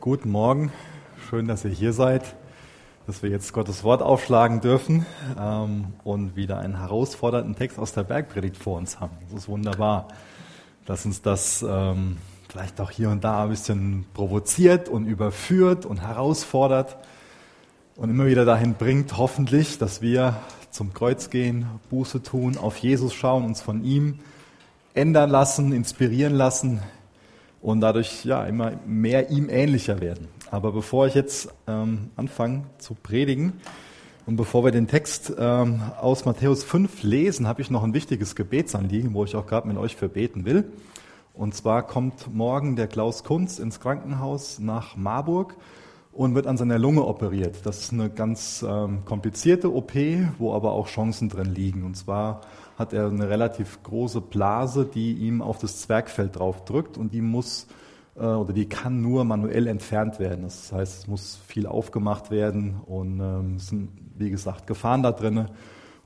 Guten Morgen, schön, dass ihr hier seid, dass wir jetzt Gottes Wort aufschlagen dürfen ähm, und wieder einen herausfordernden Text aus der Bergpredigt vor uns haben. Das ist wunderbar, dass uns das ähm, vielleicht auch hier und da ein bisschen provoziert und überführt und herausfordert und immer wieder dahin bringt, hoffentlich, dass wir zum Kreuz gehen, Buße tun, auf Jesus schauen, uns von ihm ändern lassen, inspirieren lassen, und dadurch ja immer mehr ihm ähnlicher werden. Aber bevor ich jetzt ähm, anfange zu predigen und bevor wir den Text ähm, aus Matthäus 5 lesen, habe ich noch ein wichtiges Gebetsanliegen, wo ich auch gerade mit euch für beten will. Und zwar kommt morgen der Klaus Kunz ins Krankenhaus nach Marburg und wird an seiner Lunge operiert. Das ist eine ganz ähm, komplizierte OP, wo aber auch Chancen drin liegen. Und zwar hat er eine relativ große Blase, die ihm auf das Zwergfeld drauf drückt und die muss äh, oder die kann nur manuell entfernt werden. Das heißt, es muss viel aufgemacht werden und ähm, es sind, wie gesagt, Gefahren da drin.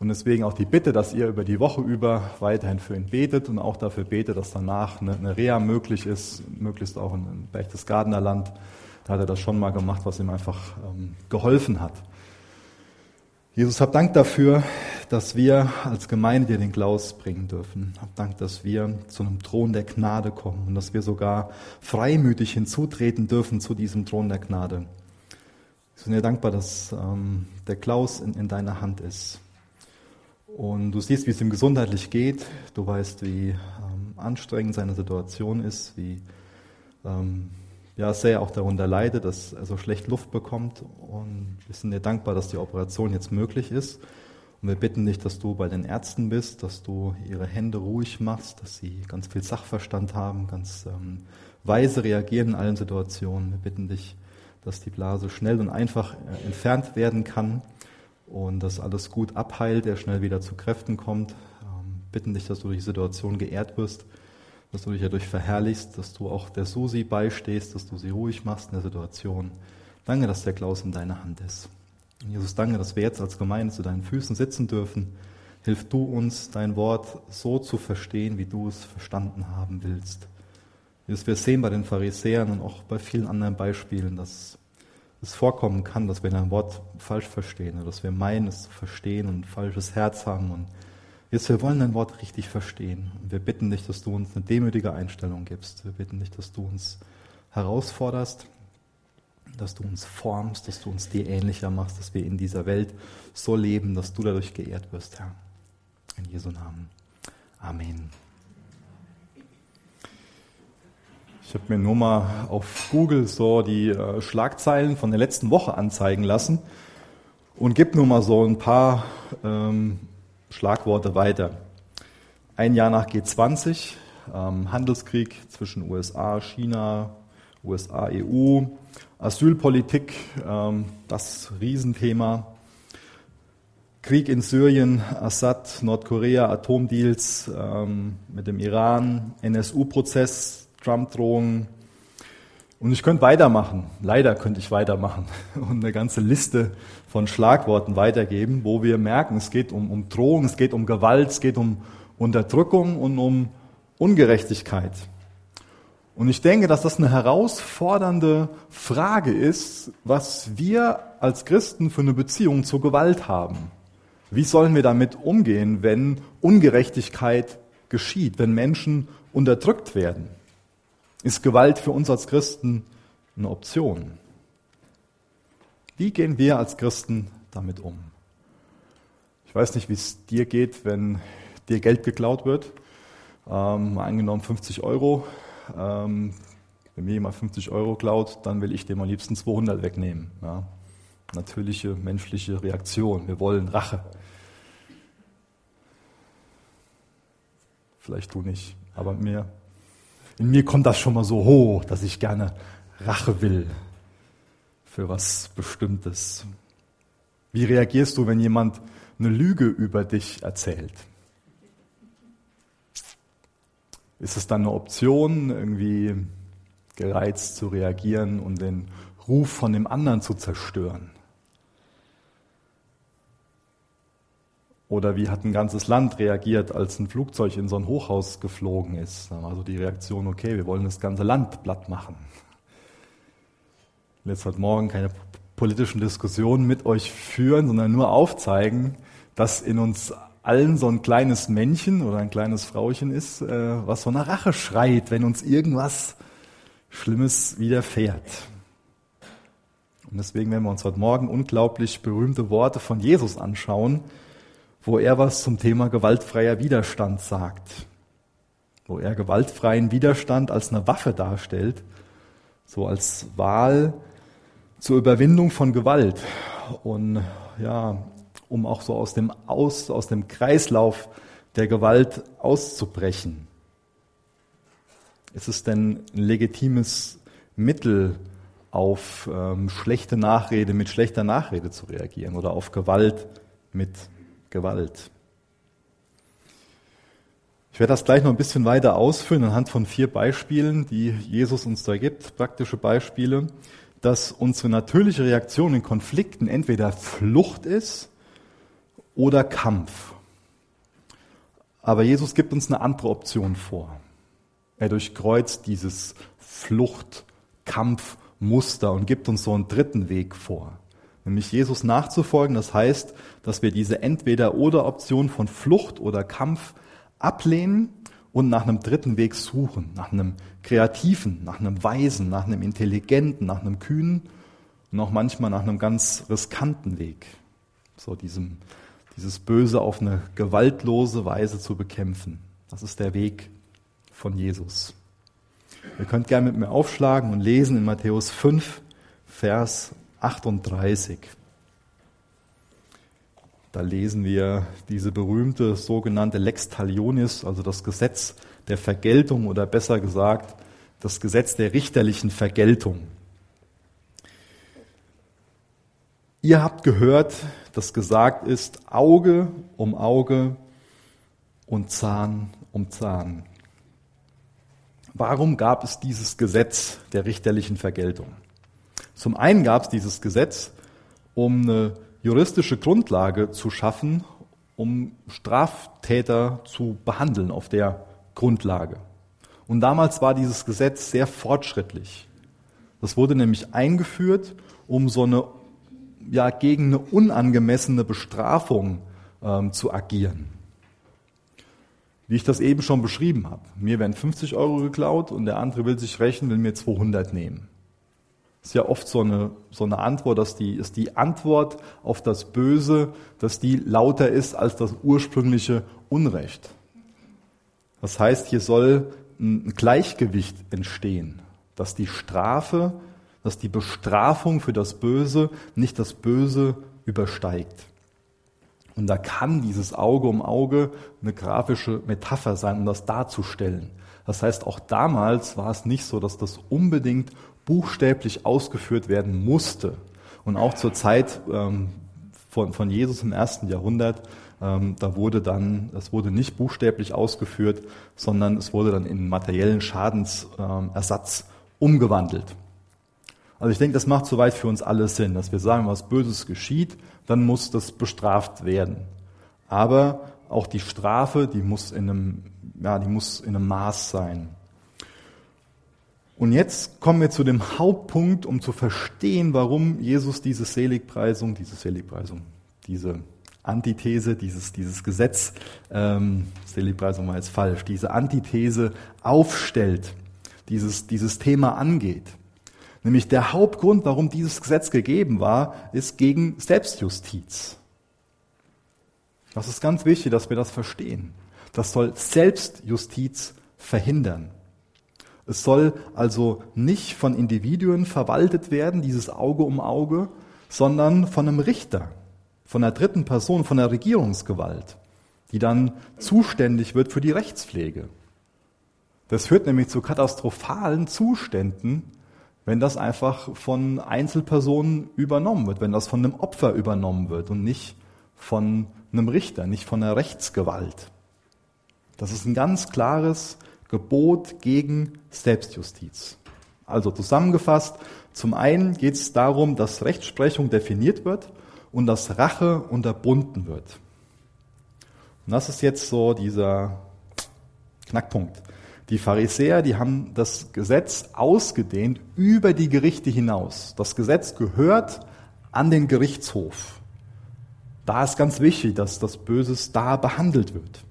Und deswegen auch die Bitte, dass ihr über die Woche über weiterhin für ihn betet und auch dafür betet, dass danach eine, eine Reha möglich ist, möglichst auch in Berchtesgadener Land. Da hat er das schon mal gemacht, was ihm einfach ähm, geholfen hat. Jesus, hab Dank dafür, dass wir als Gemeinde dir den Klaus bringen dürfen. Hab Dank, dass wir zu einem Thron der Gnade kommen und dass wir sogar freimütig hinzutreten dürfen zu diesem Thron der Gnade. Wir sind dir dankbar, dass ähm, der Klaus in, in deiner Hand ist. Und du siehst, wie es ihm gesundheitlich geht. Du weißt, wie ähm, anstrengend seine Situation ist, wie ähm, ja, sehr auch darunter leidet, dass er so schlecht Luft bekommt. Und wir sind dir dankbar, dass die Operation jetzt möglich ist. Und wir bitten dich, dass du bei den Ärzten bist, dass du ihre Hände ruhig machst, dass sie ganz viel Sachverstand haben, ganz ähm, weise reagieren in allen Situationen. Wir bitten dich, dass die Blase schnell und einfach äh, entfernt werden kann und dass alles gut abheilt, er schnell wieder zu Kräften kommt. Ähm, bitten dich, dass du durch die Situation geehrt wirst dass du dich dadurch verherrlichst, dass du auch der Susi beistehst, dass du sie ruhig machst in der Situation. Danke, dass der Klaus in deiner Hand ist. Und Jesus, danke, dass wir jetzt als Gemeinde zu deinen Füßen sitzen dürfen. Hilf du uns, dein Wort so zu verstehen, wie du es verstanden haben willst. Jesus, wir sehen bei den Pharisäern und auch bei vielen anderen Beispielen, dass es vorkommen kann, dass wir dein Wort falsch verstehen, dass wir meinen, es zu verstehen und ein falsches Herz haben und Jesus, wir wollen dein Wort richtig verstehen. Wir bitten dich, dass du uns eine demütige Einstellung gibst. Wir bitten dich, dass du uns herausforderst, dass du uns formst, dass du uns dir ähnlicher machst, dass wir in dieser Welt so leben, dass du dadurch geehrt wirst, Herr. In Jesu Namen. Amen. Ich habe mir nur mal auf Google so die äh, Schlagzeilen von der letzten Woche anzeigen lassen und gebe nur mal so ein paar ähm, Schlagworte weiter. Ein Jahr nach G20, ähm, Handelskrieg zwischen USA, China, USA, EU, Asylpolitik, ähm, das Riesenthema. Krieg in Syrien, Assad, Nordkorea, Atomdeals ähm, mit dem Iran, NSU-Prozess, Trump-Drohungen, und ich könnte weitermachen, leider könnte ich weitermachen und eine ganze Liste von Schlagworten weitergeben, wo wir merken, es geht um, um Drohung, es geht um Gewalt, es geht um Unterdrückung und um Ungerechtigkeit. Und ich denke, dass das eine herausfordernde Frage ist, was wir als Christen für eine Beziehung zur Gewalt haben. Wie sollen wir damit umgehen, wenn Ungerechtigkeit geschieht, wenn Menschen unterdrückt werden? Ist Gewalt für uns als Christen eine Option? Wie gehen wir als Christen damit um? Ich weiß nicht, wie es dir geht, wenn dir Geld geklaut wird. Ähm, angenommen 50 Euro. Ähm, wenn mir jemand 50 Euro klaut, dann will ich dem am liebsten 200 wegnehmen. Ja. Natürliche menschliche Reaktion. Wir wollen Rache. Vielleicht du nicht, aber mir in mir kommt das schon mal so hoch, dass ich gerne Rache will für was Bestimmtes. Wie reagierst du, wenn jemand eine Lüge über dich erzählt? Ist es dann eine Option, irgendwie gereizt zu reagieren und den Ruf von dem anderen zu zerstören? Oder wie hat ein ganzes Land reagiert, als ein Flugzeug in so ein Hochhaus geflogen ist? Da war so die Reaktion, okay, wir wollen das ganze Land platt machen. will jetzt heute Morgen keine politischen Diskussionen mit euch führen, sondern nur aufzeigen, dass in uns allen so ein kleines Männchen oder ein kleines Frauchen ist, äh, was so nach Rache schreit, wenn uns irgendwas Schlimmes widerfährt. Und deswegen werden wir uns heute Morgen unglaublich berühmte Worte von Jesus anschauen, wo er was zum Thema gewaltfreier Widerstand sagt. Wo er gewaltfreien Widerstand als eine Waffe darstellt, so als Wahl zur Überwindung von Gewalt. Und ja, um auch so aus dem, aus, aus dem Kreislauf der Gewalt auszubrechen. Ist es denn ein legitimes Mittel, auf ähm, schlechte Nachrede mit schlechter Nachrede zu reagieren oder auf Gewalt mit Gewalt? Ich werde das gleich noch ein bisschen weiter ausführen anhand von vier Beispielen, die Jesus uns da gibt, praktische Beispiele, dass unsere natürliche Reaktion in Konflikten entweder Flucht ist oder Kampf. Aber Jesus gibt uns eine andere Option vor. Er durchkreuzt dieses Flucht-Kampf-Muster und gibt uns so einen dritten Weg vor. Nämlich Jesus nachzufolgen, das heißt, dass wir diese Entweder-Oder-Option von Flucht oder Kampf ablehnen und nach einem dritten Weg suchen, nach einem kreativen, nach einem weisen, nach einem intelligenten, nach einem kühnen und auch manchmal nach einem ganz riskanten Weg. So diesem dieses Böse auf eine gewaltlose Weise zu bekämpfen. Das ist der Weg von Jesus. Ihr könnt gerne mit mir aufschlagen und lesen in Matthäus 5, Vers 38. Da lesen wir diese berühmte sogenannte Lex Talionis, also das Gesetz der Vergeltung oder besser gesagt das Gesetz der richterlichen Vergeltung. Ihr habt gehört, dass gesagt ist, Auge um Auge und Zahn um Zahn. Warum gab es dieses Gesetz der richterlichen Vergeltung? Zum einen gab es dieses Gesetz, um eine juristische Grundlage zu schaffen, um Straftäter zu behandeln auf der Grundlage. Und damals war dieses Gesetz sehr fortschrittlich. Das wurde nämlich eingeführt, um so eine ja, gegen eine unangemessene Bestrafung ähm, zu agieren. Wie ich das eben schon beschrieben habe. Mir werden 50 Euro geklaut und der andere will sich rächen, will mir 200 nehmen. Ist ja oft so eine, so eine Antwort, dass die, ist die Antwort auf das Böse, dass die lauter ist als das ursprüngliche Unrecht. Das heißt, hier soll ein Gleichgewicht entstehen, dass die Strafe dass die Bestrafung für das Böse nicht das Böse übersteigt. Und da kann dieses Auge um Auge eine grafische Metapher sein, um das darzustellen. Das heißt, auch damals war es nicht so, dass das unbedingt buchstäblich ausgeführt werden musste. Und auch zur Zeit ähm, von, von Jesus im ersten Jahrhundert, ähm, da wurde dann, es wurde nicht buchstäblich ausgeführt, sondern es wurde dann in materiellen Schadensersatz ähm, umgewandelt. Also ich denke, das macht soweit für uns alle Sinn, dass wir sagen, was Böses geschieht, dann muss das bestraft werden. Aber auch die Strafe, die muss in einem, ja, die muss in einem Maß sein. Und jetzt kommen wir zu dem Hauptpunkt, um zu verstehen, warum Jesus diese Seligpreisung, diese Seligpreisung, diese Antithese, dieses, dieses Gesetz, ähm, Seligpreisung war jetzt falsch, diese Antithese aufstellt, dieses, dieses Thema angeht. Nämlich der Hauptgrund, warum dieses Gesetz gegeben war, ist gegen Selbstjustiz. Das ist ganz wichtig, dass wir das verstehen. Das soll Selbstjustiz verhindern. Es soll also nicht von Individuen verwaltet werden, dieses Auge um Auge, sondern von einem Richter, von einer dritten Person, von der Regierungsgewalt, die dann zuständig wird für die Rechtspflege. Das führt nämlich zu katastrophalen Zuständen, wenn das einfach von Einzelpersonen übernommen wird, wenn das von einem Opfer übernommen wird und nicht von einem Richter, nicht von einer Rechtsgewalt. Das ist ein ganz klares Gebot gegen Selbstjustiz. Also zusammengefasst, zum einen geht es darum, dass Rechtsprechung definiert wird und dass Rache unterbunden wird. Und das ist jetzt so dieser Knackpunkt. Die Pharisäer, die haben das Gesetz ausgedehnt über die Gerichte hinaus. Das Gesetz gehört an den Gerichtshof. Da ist ganz wichtig, dass das Böses da behandelt wird.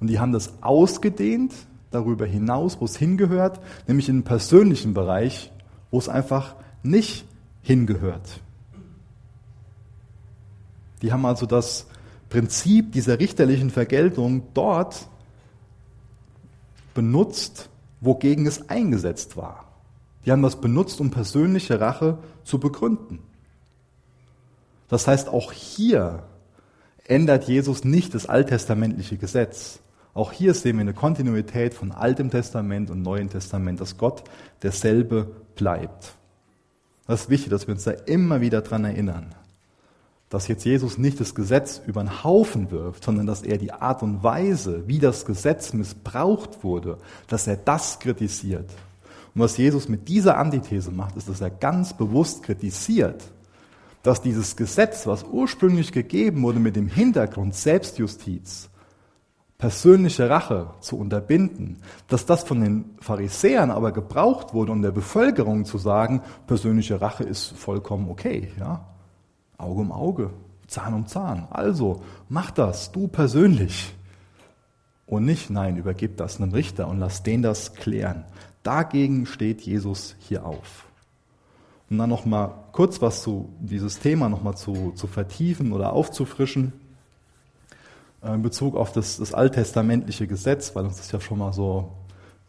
Und die haben das ausgedehnt darüber hinaus, wo es hingehört, nämlich in den persönlichen Bereich, wo es einfach nicht hingehört. Die haben also das Prinzip dieser richterlichen Vergeltung dort benutzt, wogegen es eingesetzt war. Die haben das benutzt, um persönliche Rache zu begründen. Das heißt, auch hier ändert Jesus nicht das alttestamentliche Gesetz. Auch hier sehen wir eine Kontinuität von Altem Testament und Neuem Testament, dass Gott derselbe bleibt. Das ist wichtig, dass wir uns da immer wieder dran erinnern dass jetzt Jesus nicht das Gesetz über den Haufen wirft, sondern dass er die Art und Weise, wie das Gesetz missbraucht wurde, dass er das kritisiert. Und was Jesus mit dieser Antithese macht, ist, dass er ganz bewusst kritisiert, dass dieses Gesetz, was ursprünglich gegeben wurde mit dem Hintergrund Selbstjustiz, persönliche Rache zu unterbinden, dass das von den Pharisäern aber gebraucht wurde, um der Bevölkerung zu sagen, persönliche Rache ist vollkommen okay, ja. Auge um Auge, Zahn um Zahn. Also, mach das, du persönlich. Und nicht, nein, übergib das einem Richter und lass den das klären. Dagegen steht Jesus hier auf. Und dann noch mal kurz was zu dieses Thema noch mal zu, zu vertiefen oder aufzufrischen in Bezug auf das, das alttestamentliche Gesetz, weil uns das ja schon mal so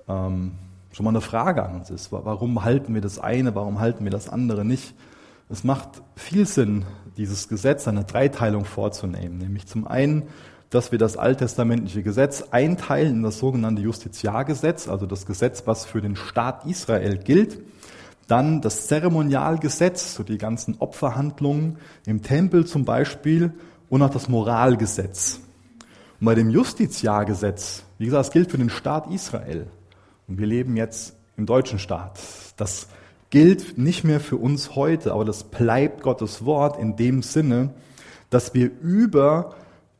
ähm, schon mal eine Frage an uns ist. Warum halten wir das eine, warum halten wir das andere nicht? Es macht viel Sinn, dieses Gesetz, eine Dreiteilung vorzunehmen. Nämlich zum einen, dass wir das alttestamentliche Gesetz einteilen in das sogenannte Justiziargesetz, also das Gesetz, was für den Staat Israel gilt. Dann das Zeremonialgesetz, so die ganzen Opferhandlungen im Tempel zum Beispiel, und auch das Moralgesetz. Und bei dem Justiziargesetz, wie gesagt, es gilt für den Staat Israel. Und wir leben jetzt im deutschen Staat. Das gilt nicht mehr für uns heute, aber das bleibt Gottes Wort in dem Sinne, dass wir über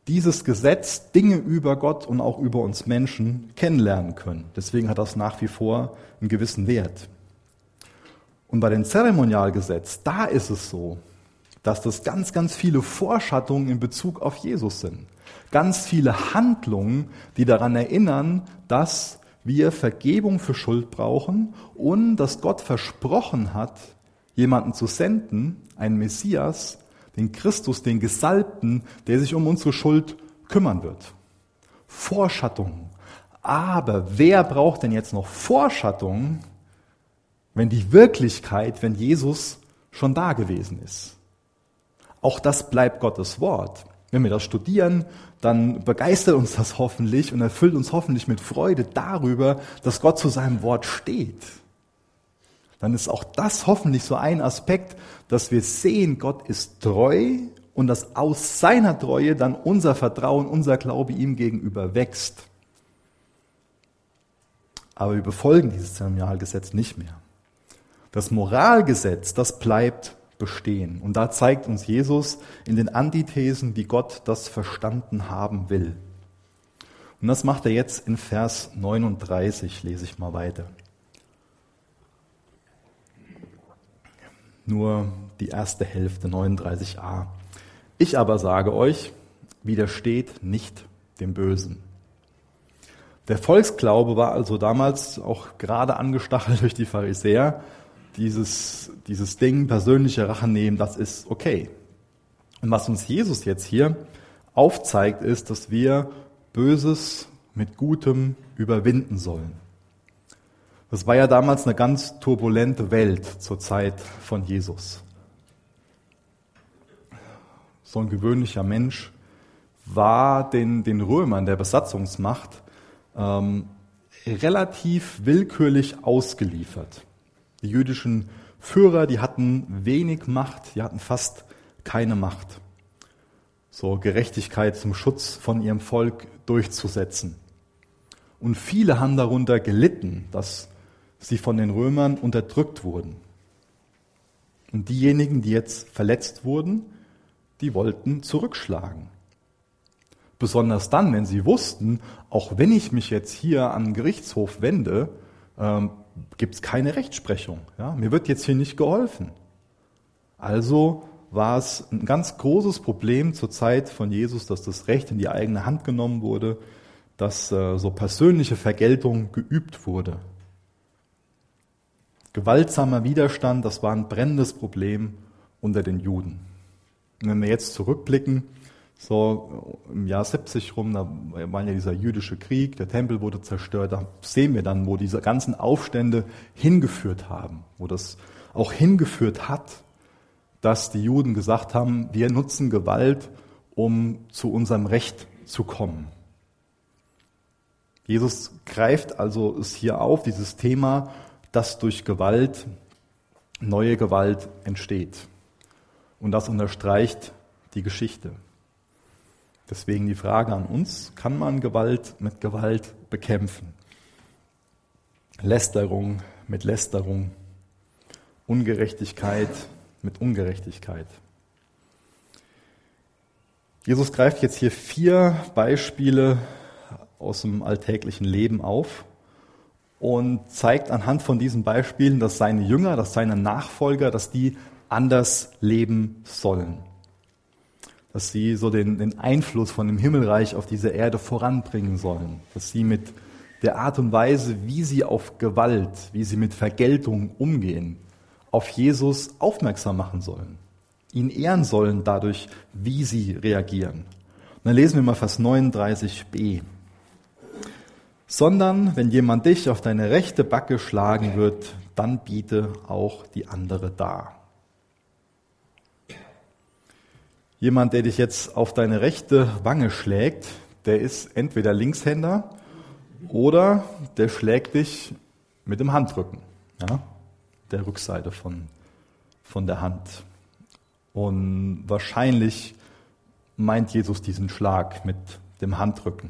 dieses Gesetz Dinge über Gott und auch über uns Menschen kennenlernen können. Deswegen hat das nach wie vor einen gewissen Wert. Und bei dem Zeremonialgesetz, da ist es so, dass das ganz, ganz viele Vorschattungen in Bezug auf Jesus sind. Ganz viele Handlungen, die daran erinnern, dass wir Vergebung für Schuld brauchen und dass Gott versprochen hat, jemanden zu senden, einen Messias, den Christus, den Gesalbten, der sich um unsere Schuld kümmern wird. Vorschattung. Aber wer braucht denn jetzt noch Vorschattung, wenn die Wirklichkeit, wenn Jesus schon da gewesen ist? Auch das bleibt Gottes Wort. Wenn wir das studieren, dann begeistert uns das hoffentlich und erfüllt uns hoffentlich mit Freude darüber, dass Gott zu seinem Wort steht. Dann ist auch das hoffentlich so ein Aspekt, dass wir sehen, Gott ist treu und dass aus seiner Treue dann unser Vertrauen, unser Glaube ihm gegenüber wächst. Aber wir befolgen dieses Zeremonialgesetz nicht mehr. Das Moralgesetz, das bleibt bestehen. Und da zeigt uns Jesus in den Antithesen, wie Gott das verstanden haben will. Und das macht er jetzt in Vers 39, lese ich mal weiter. Nur die erste Hälfte, 39a. Ich aber sage euch, widersteht nicht dem Bösen. Der Volksglaube war also damals auch gerade angestachelt durch die Pharisäer dieses, dieses Ding, persönliche Rache nehmen, das ist okay. Und was uns Jesus jetzt hier aufzeigt, ist, dass wir Böses mit Gutem überwinden sollen. Das war ja damals eine ganz turbulente Welt zur Zeit von Jesus. So ein gewöhnlicher Mensch war den, den Römern, der Besatzungsmacht, ähm, relativ willkürlich ausgeliefert. Die jüdischen Führer, die hatten wenig Macht, die hatten fast keine Macht, so Gerechtigkeit zum Schutz von ihrem Volk durchzusetzen. Und viele haben darunter gelitten, dass sie von den Römern unterdrückt wurden. Und diejenigen, die jetzt verletzt wurden, die wollten zurückschlagen. Besonders dann, wenn sie wussten, auch wenn ich mich jetzt hier an den Gerichtshof wende, ähm, gibt es keine Rechtsprechung. Ja? Mir wird jetzt hier nicht geholfen. Also war es ein ganz großes Problem zur Zeit von Jesus, dass das Recht in die eigene Hand genommen wurde, dass äh, so persönliche Vergeltung geübt wurde. Gewaltsamer Widerstand, das war ein brennendes Problem unter den Juden. Und wenn wir jetzt zurückblicken, so im Jahr 70 rum, da war ja dieser jüdische Krieg, der Tempel wurde zerstört, da sehen wir dann, wo diese ganzen Aufstände hingeführt haben, wo das auch hingeführt hat, dass die Juden gesagt haben, wir nutzen Gewalt, um zu unserem Recht zu kommen. Jesus greift also es hier auf, dieses Thema, dass durch Gewalt neue Gewalt entsteht. Und das unterstreicht die Geschichte. Deswegen die Frage an uns, kann man Gewalt mit Gewalt bekämpfen? Lästerung mit Lästerung, Ungerechtigkeit mit Ungerechtigkeit. Jesus greift jetzt hier vier Beispiele aus dem alltäglichen Leben auf und zeigt anhand von diesen Beispielen, dass seine Jünger, dass seine Nachfolger, dass die anders leben sollen dass sie so den, den Einfluss von dem Himmelreich auf diese Erde voranbringen sollen, dass sie mit der Art und Weise, wie sie auf Gewalt, wie sie mit Vergeltung umgehen, auf Jesus aufmerksam machen sollen, ihn ehren sollen dadurch, wie sie reagieren. Und dann lesen wir mal Vers 39b. Sondern wenn jemand dich auf deine rechte Backe schlagen wird, dann biete auch die andere dar. Jemand, der dich jetzt auf deine rechte Wange schlägt, der ist entweder Linkshänder oder der schlägt dich mit dem Handrücken, ja, der Rückseite von, von der Hand. Und wahrscheinlich meint Jesus diesen Schlag mit dem Handrücken.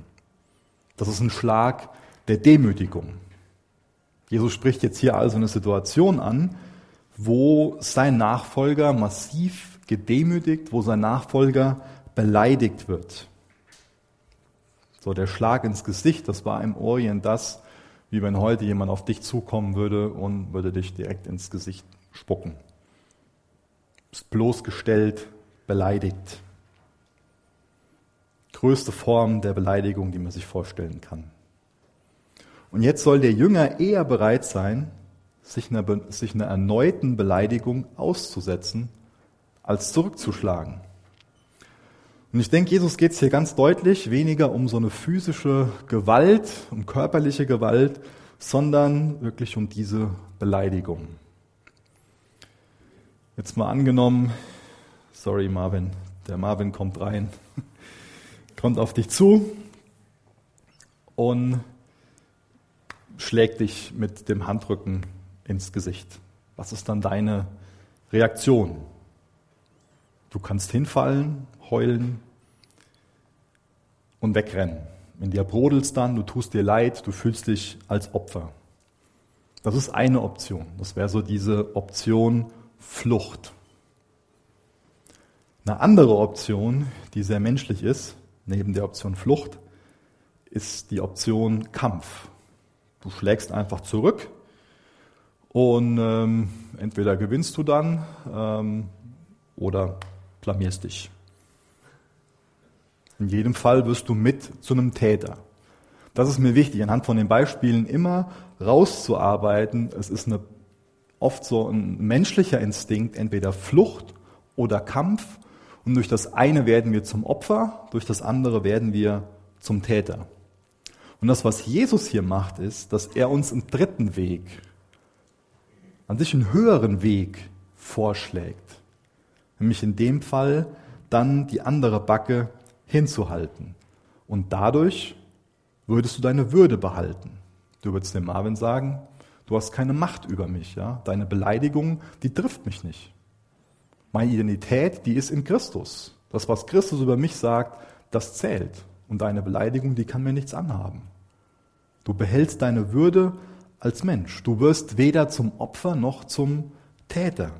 Das ist ein Schlag der Demütigung. Jesus spricht jetzt hier also eine Situation an, wo sein Nachfolger massiv gedemütigt, wo sein Nachfolger beleidigt wird. So der Schlag ins Gesicht, das war im Orient das, wie wenn heute jemand auf dich zukommen würde und würde dich direkt ins Gesicht spucken. Ist bloßgestellt, beleidigt. Größte Form der Beleidigung, die man sich vorstellen kann. Und jetzt soll der Jünger eher bereit sein, sich einer, sich einer erneuten Beleidigung auszusetzen, als zurückzuschlagen. Und ich denke, Jesus geht es hier ganz deutlich weniger um so eine physische Gewalt, um körperliche Gewalt, sondern wirklich um diese Beleidigung. Jetzt mal angenommen, sorry Marvin, der Marvin kommt rein, kommt auf dich zu und schlägt dich mit dem Handrücken ins Gesicht. Was ist dann deine Reaktion? Du kannst hinfallen, heulen und wegrennen. In dir brodelst dann, du tust dir leid, du fühlst dich als Opfer. Das ist eine Option. Das wäre so diese Option Flucht. Eine andere Option, die sehr menschlich ist, neben der Option Flucht, ist die Option Kampf. Du schlägst einfach zurück und ähm, entweder gewinnst du dann ähm, oder blamierst dich. In jedem Fall wirst du mit zu einem Täter. Das ist mir wichtig, anhand von den Beispielen immer rauszuarbeiten. Es ist eine, oft so ein menschlicher Instinkt, entweder Flucht oder Kampf. Und durch das eine werden wir zum Opfer, durch das andere werden wir zum Täter. Und das, was Jesus hier macht, ist, dass er uns einen dritten Weg, an sich einen höheren Weg vorschlägt nämlich in dem Fall dann die andere Backe hinzuhalten. Und dadurch würdest du deine Würde behalten. Du würdest dem Marvin sagen, du hast keine Macht über mich, ja? Deine Beleidigung, die trifft mich nicht. Meine Identität, die ist in Christus. Das, was Christus über mich sagt, das zählt. Und deine Beleidigung, die kann mir nichts anhaben. Du behältst deine Würde als Mensch. Du wirst weder zum Opfer noch zum Täter.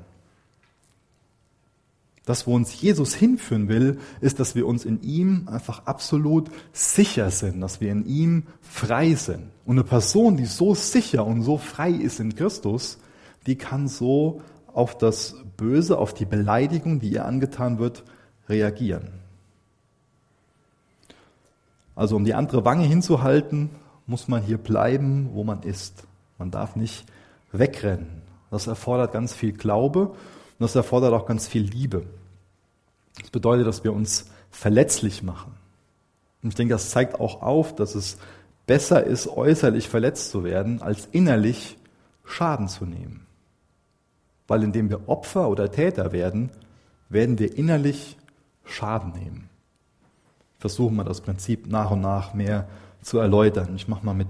Das, wo uns Jesus hinführen will, ist, dass wir uns in ihm einfach absolut sicher sind, dass wir in ihm frei sind. Und eine Person, die so sicher und so frei ist in Christus, die kann so auf das Böse, auf die Beleidigung, die ihr angetan wird, reagieren. Also um die andere Wange hinzuhalten, muss man hier bleiben, wo man ist. Man darf nicht wegrennen. Das erfordert ganz viel Glaube und das erfordert auch ganz viel Liebe. Das bedeutet, dass wir uns verletzlich machen. Und ich denke, das zeigt auch auf, dass es besser ist, äußerlich verletzt zu werden, als innerlich Schaden zu nehmen. Weil indem wir Opfer oder Täter werden, werden wir innerlich Schaden nehmen. Versuchen wir das Prinzip nach und nach mehr zu erläutern. Ich mache mal mit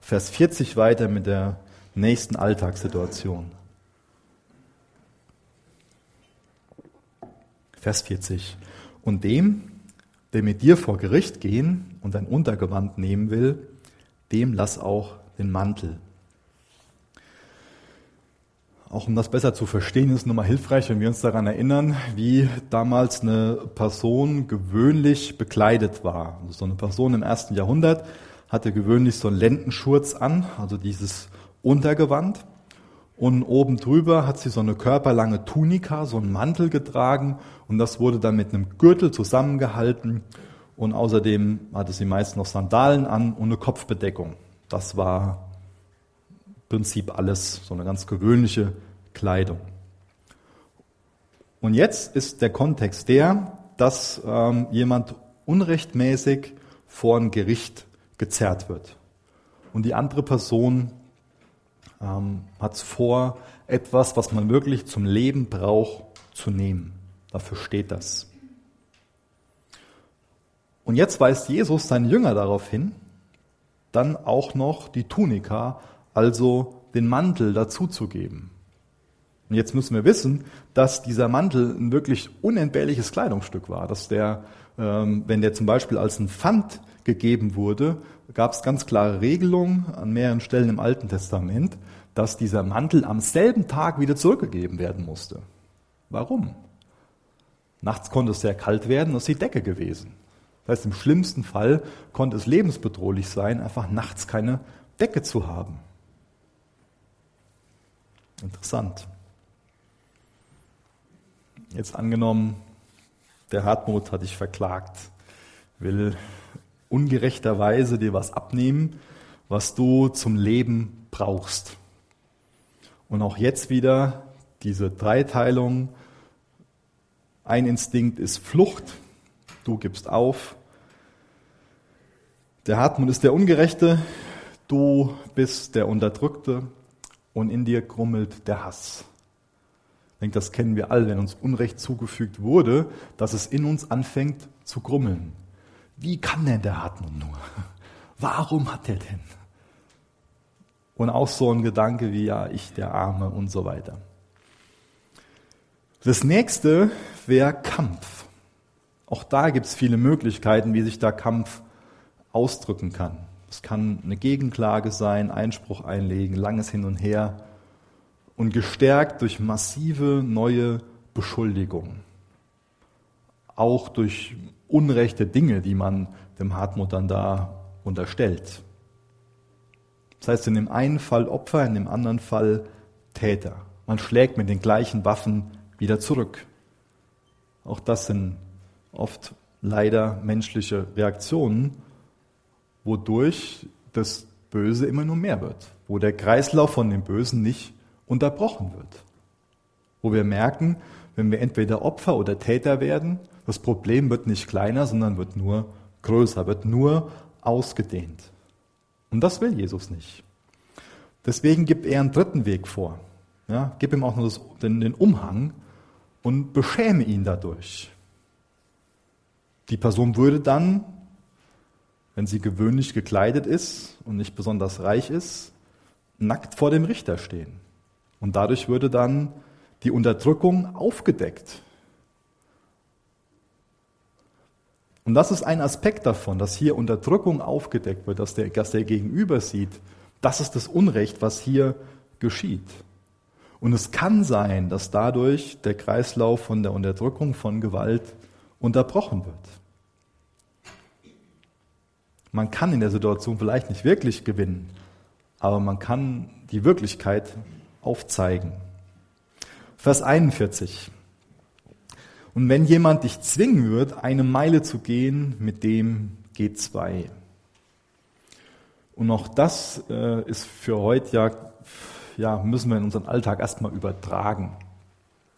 Vers 40 weiter mit der nächsten Alltagssituation. Vers 40. Und dem, der mit dir vor Gericht gehen und ein Untergewand nehmen will, dem lass auch den Mantel. Auch um das besser zu verstehen, ist es nochmal hilfreich, wenn wir uns daran erinnern, wie damals eine Person gewöhnlich bekleidet war. Also so eine Person im ersten Jahrhundert hatte gewöhnlich so einen Lendenschurz an, also dieses Untergewand. Und oben drüber hat sie so eine körperlange Tunika, so einen Mantel getragen und das wurde dann mit einem Gürtel zusammengehalten und außerdem hatte sie meist noch Sandalen an und eine Kopfbedeckung. Das war im Prinzip alles, so eine ganz gewöhnliche Kleidung. Und jetzt ist der Kontext der, dass ähm, jemand unrechtmäßig vor ein Gericht gezerrt wird. Und die andere Person ähm, hat vor, etwas, was man wirklich zum Leben braucht, zu nehmen. Dafür steht das. Und jetzt weist Jesus seinen Jünger darauf hin, dann auch noch die Tunika, also den Mantel dazuzugeben. Und jetzt müssen wir wissen, dass dieser Mantel ein wirklich unentbehrliches Kleidungsstück war, dass der, ähm, wenn der zum Beispiel als ein Pfand gegeben wurde, gab es ganz klare Regelungen an mehreren Stellen im Alten Testament, dass dieser Mantel am selben Tag wieder zurückgegeben werden musste. Warum? Nachts konnte es sehr kalt werden, das ist die Decke gewesen. Das heißt, im schlimmsten Fall konnte es lebensbedrohlich sein, einfach nachts keine Decke zu haben. Interessant. Jetzt angenommen, der Hartmut hat dich verklagt, will ungerechterweise dir was abnehmen, was du zum Leben brauchst. Und auch jetzt wieder diese Dreiteilung. Ein Instinkt ist Flucht, du gibst auf. Der Hartmut ist der Ungerechte, du bist der Unterdrückte und in dir grummelt der Hass. Ich denke, das kennen wir alle, wenn uns Unrecht zugefügt wurde, dass es in uns anfängt zu grummeln. Wie kann denn der Hartmut nur? Warum hat er denn? Und auch so ein Gedanke wie, ja, ich der Arme und so weiter. Das nächste wäre Kampf. Auch da gibt es viele Möglichkeiten, wie sich da Kampf ausdrücken kann. Es kann eine Gegenklage sein, Einspruch einlegen, langes Hin und Her und gestärkt durch massive neue Beschuldigungen. Auch durch unrechte Dinge, die man dem Hartmut dann da unterstellt. Das heißt, in dem einen Fall Opfer, in dem anderen Fall Täter. Man schlägt mit den gleichen Waffen wieder zurück. Auch das sind oft leider menschliche Reaktionen, wodurch das Böse immer nur mehr wird, wo der Kreislauf von dem Bösen nicht unterbrochen wird. Wo wir merken, wenn wir entweder Opfer oder Täter werden, das Problem wird nicht kleiner, sondern wird nur größer, wird nur ausgedehnt. Und das will Jesus nicht. Deswegen gibt er einen dritten Weg vor. Ja, gib ihm auch nur das, den, den Umhang und beschäme ihn dadurch. Die Person würde dann, wenn sie gewöhnlich gekleidet ist und nicht besonders reich ist, nackt vor dem Richter stehen. Und dadurch würde dann die Unterdrückung aufgedeckt. Und das ist ein Aspekt davon, dass hier Unterdrückung aufgedeckt wird, dass der, dass der Gegenüber sieht, das ist das Unrecht, was hier geschieht. Und es kann sein, dass dadurch der Kreislauf von der Unterdrückung von Gewalt unterbrochen wird. Man kann in der Situation vielleicht nicht wirklich gewinnen, aber man kann die Wirklichkeit aufzeigen. Vers 41. Und wenn jemand dich zwingen wird, eine Meile zu gehen, mit dem geht zwei. Und auch das äh, ist für heute ja, ja, müssen wir in unseren Alltag erstmal übertragen.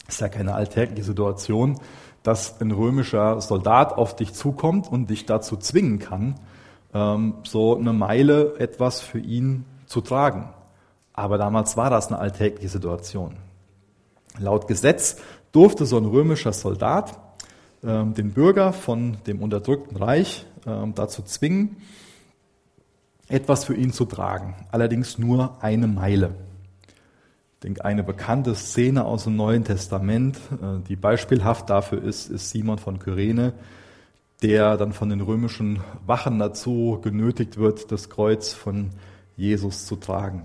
Ist ja keine alltägliche Situation, dass ein römischer Soldat auf dich zukommt und dich dazu zwingen kann, ähm, so eine Meile etwas für ihn zu tragen. Aber damals war das eine alltägliche Situation. Laut Gesetz durfte so ein römischer Soldat ähm, den Bürger von dem unterdrückten Reich ähm, dazu zwingen, etwas für ihn zu tragen. Allerdings nur eine Meile. Ich denke, eine bekannte Szene aus dem Neuen Testament, äh, die beispielhaft dafür ist, ist Simon von Kyrene, der dann von den römischen Wachen dazu genötigt wird, das Kreuz von Jesus zu tragen.